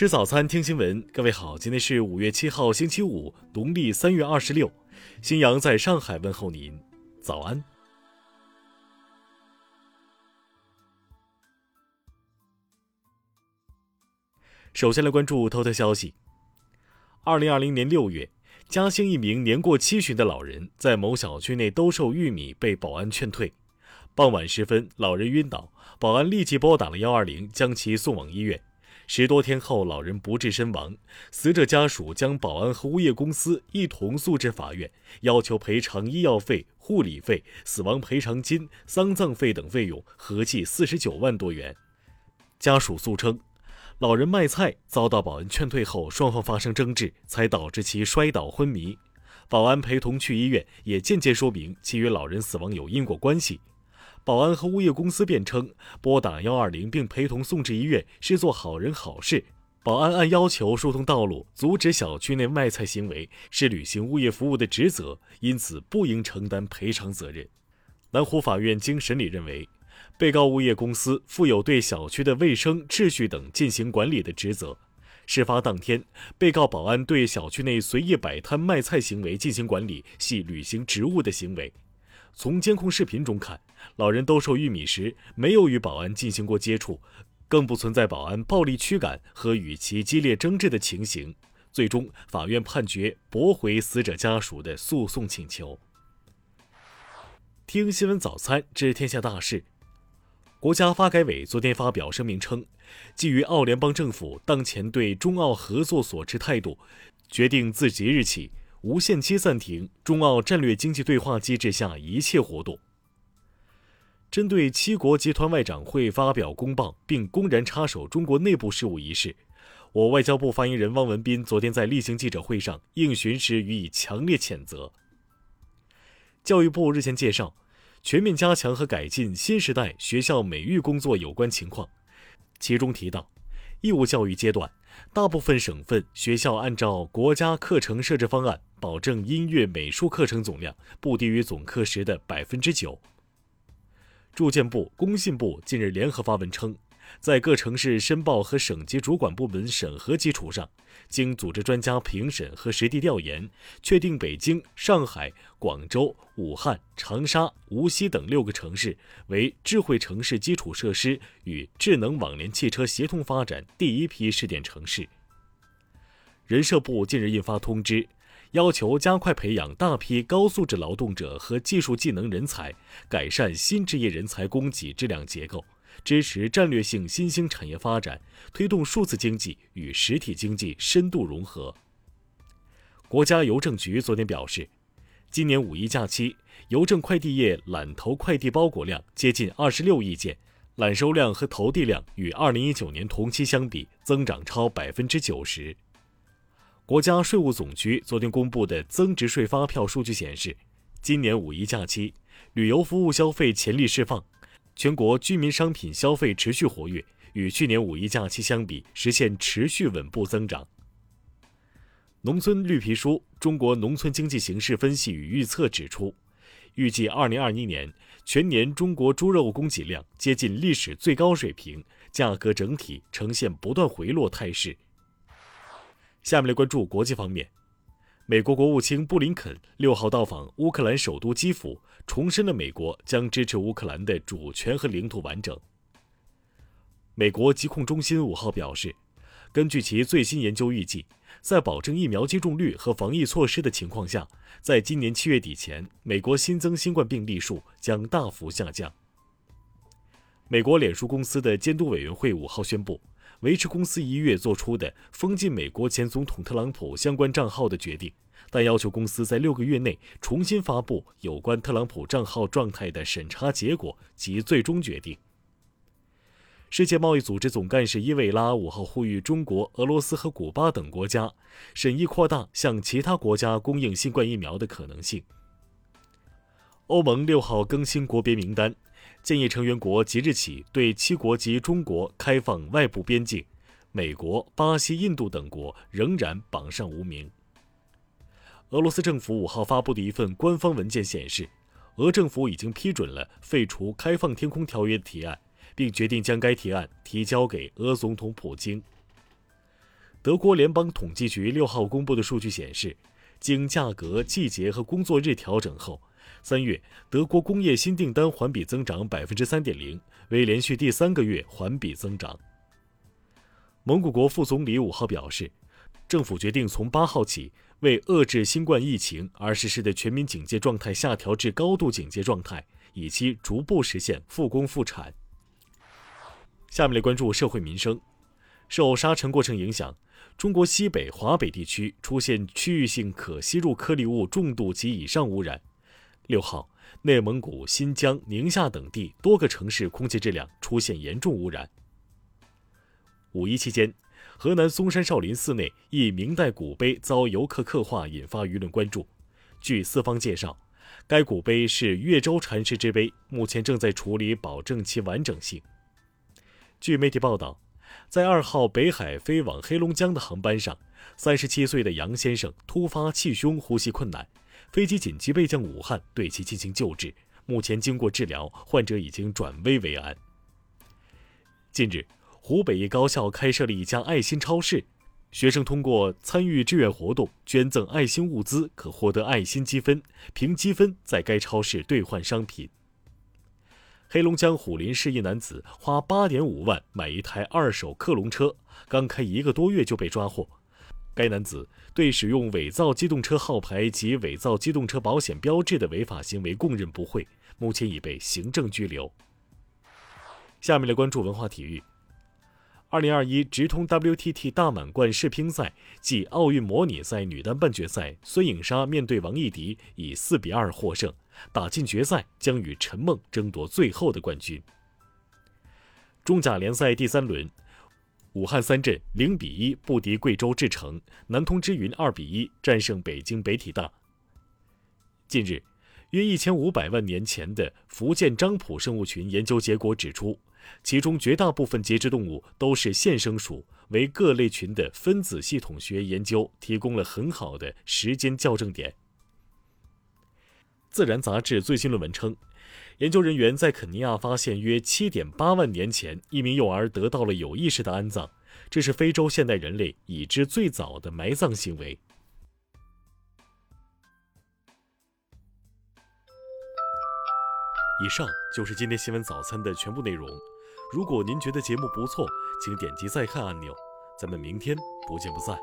吃早餐，听新闻。各位好，今天是五月七号，星期五，农历三月二十六。新阳在上海问候您，早安。首先来关注头条消息。二零二零年六月，嘉兴一名年过七旬的老人在某小区内兜售玉米，被保安劝退。傍晚时分，老人晕倒，保安立即拨打了幺二零，将其送往医院。十多天后，老人不治身亡。死者家属将保安和物业公司一同诉至法院，要求赔偿医药费、护理费、死亡赔偿金、丧葬费等费用，合计四十九万多元。家属诉称，老人卖菜遭到保安劝退后，双方发生争执，才导致其摔倒昏迷。保安陪同去医院，也间接说明其与老人死亡有因果关系。保安和物业公司辩称，拨打幺二零并陪同送至医院是做好人好事。保安按要求疏通道路、阻止小区内卖菜行为，是履行物业服务的职责，因此不应承担赔偿责任。南湖法院经审理认为，被告物业公司负有对小区的卫生秩序等进行管理的职责。事发当天，被告保安对小区内随意摆摊卖菜行为进行管理，系履行职务的行为。从监控视频中看，老人兜售玉米时没有与保安进行过接触，更不存在保安暴力驱赶和与其激烈争执的情形。最终，法院判决驳回死者家属的诉讼请求。听新闻早餐知天下大事。国家发改委昨天发表声明称，基于澳联邦政府当前对中澳合作所持态度，决定自即日起。无限期暂停中澳战略经济对话机制下一切活动。针对七国集团外长会发表公报并公然插手中国内部事务一事，我外交部发言人汪文斌昨天在例行记者会上应询时予以强烈谴责。教育部日前介绍全面加强和改进新时代学校美育工作有关情况，其中提到，义务教育阶段。大部分省份学校按照国家课程设置方案，保证音乐、美术课程总量不低于总课时的百分之九。住建部、工信部近日联合发文称。在各城市申报和省级主管部门审核基础上，经组织专家评审和实地调研，确定北京、上海、广州、武汉、长沙、无锡等六个城市为智慧城市基础设施与智能网联汽车协同发展第一批试点城市。人社部近日印发通知，要求加快培养大批高素质劳动者和技术技能人才，改善新职业人才供给质量结构。支持战略性新兴产业发展，推动数字经济与实体经济深度融合。国家邮政局昨天表示，今年五一假期，邮政快递业揽投快递包裹量接近二十六亿件，揽收量和投递量与二零一九年同期相比增长超百分之九十。国家税务总局昨天公布的增值税发票数据显示，今年五一假期，旅游服务消费潜力释放。全国居民商品消费持续活跃，与去年五一假期相比，实现持续稳步增长。农村绿皮书《中国农村经济形势分析与预测》指出，预计二零二一年全年中国猪肉供给量接近历史最高水平，价格整体呈现不断回落态势。下面来关注国际方面。美国国务卿布林肯六号到访乌克兰首都基辅，重申了美国将支持乌克兰的主权和领土完整。美国疾控中心五号表示，根据其最新研究预计，在保证疫苗接种率和防疫措施的情况下，在今年七月底前，美国新增新冠病例数将大幅下降。美国脸书公司的监督委员会五号宣布。维持公司一月做出的封禁美国前总统特朗普相关账号的决定，但要求公司在六个月内重新发布有关特朗普账号状态的审查结果及最终决定。世界贸易组织总干事伊维拉五号呼吁中国、俄罗斯和古巴等国家审议扩大向其他国家供应新冠疫苗的可能性。欧盟六号更新国别名单。建议成员国即日起对七国及中国开放外部边境，美国、巴西、印度等国仍然榜上无名。俄罗斯政府五号发布的一份官方文件显示，俄政府已经批准了废除《开放天空条约》的提案，并决定将该提案提交给俄总统普京。德国联邦统计局六号公布的数据显示，经价格、季节和工作日调整后，三月德国工业新订单环比增长百分之三点零，为连续第三个月环比增长。蒙古国副总理五号表示，政府决定从八号起，为遏制新冠疫情而实施的全民警戒状态下调至高度警戒状态，以期逐步实现复工复产。下面来关注社会民生。受沙尘过程影响，中国西北、华北地区出现区域性可吸入颗粒物重度及以上污染。六号，内蒙古、新疆、宁夏等地多个城市空气质量出现严重污染。五一期间，河南嵩山少林寺内一明代古碑遭游客刻画，引发舆论关注。据寺方介绍，该古碑是岳州禅师之碑，目前正在处理，保证其完整性。据媒体报道，在二号北海飞往黑龙江的航班上，三十七岁的杨先生突发气胸、呼吸困难，飞机紧急备降武汉，对其进行救治。目前经过治疗，患者已经转危为安。近日，湖北一高校开设了一家爱心超市，学生通过参与志愿活动、捐赠爱心物资，可获得爱心积分，凭积分在该超市兑换商品。黑龙江虎林市一男子花八点五万买一台二手克隆车，刚开一个多月就被抓获。该男子对使用伪造机动车号牌及伪造机动车保险标志的违法行为供认不讳，目前已被行政拘留。下面来关注文化体育。二零二一直通 WTT 大满贯世乒赛暨奥运模拟赛女单半决赛，孙颖莎面对王艺迪以四比二获胜，打进决赛，将与陈梦争夺最后的冠军。中甲联赛第三轮，武汉三镇零比一不敌贵州智诚，南通之云二比一战胜北京北体大。近日，约一千五百万年前的福建漳浦生物群研究结果指出。其中绝大部分节肢动物都是现生属，为各类群的分子系统学研究提供了很好的时间校正点。《自然》杂志最新论文称，研究人员在肯尼亚发现约7.8万年前一名幼儿得到了有意识的安葬，这是非洲现代人类已知最早的埋葬行为。以上就是今天新闻早餐的全部内容。如果您觉得节目不错，请点击再看按钮。咱们明天不见不散。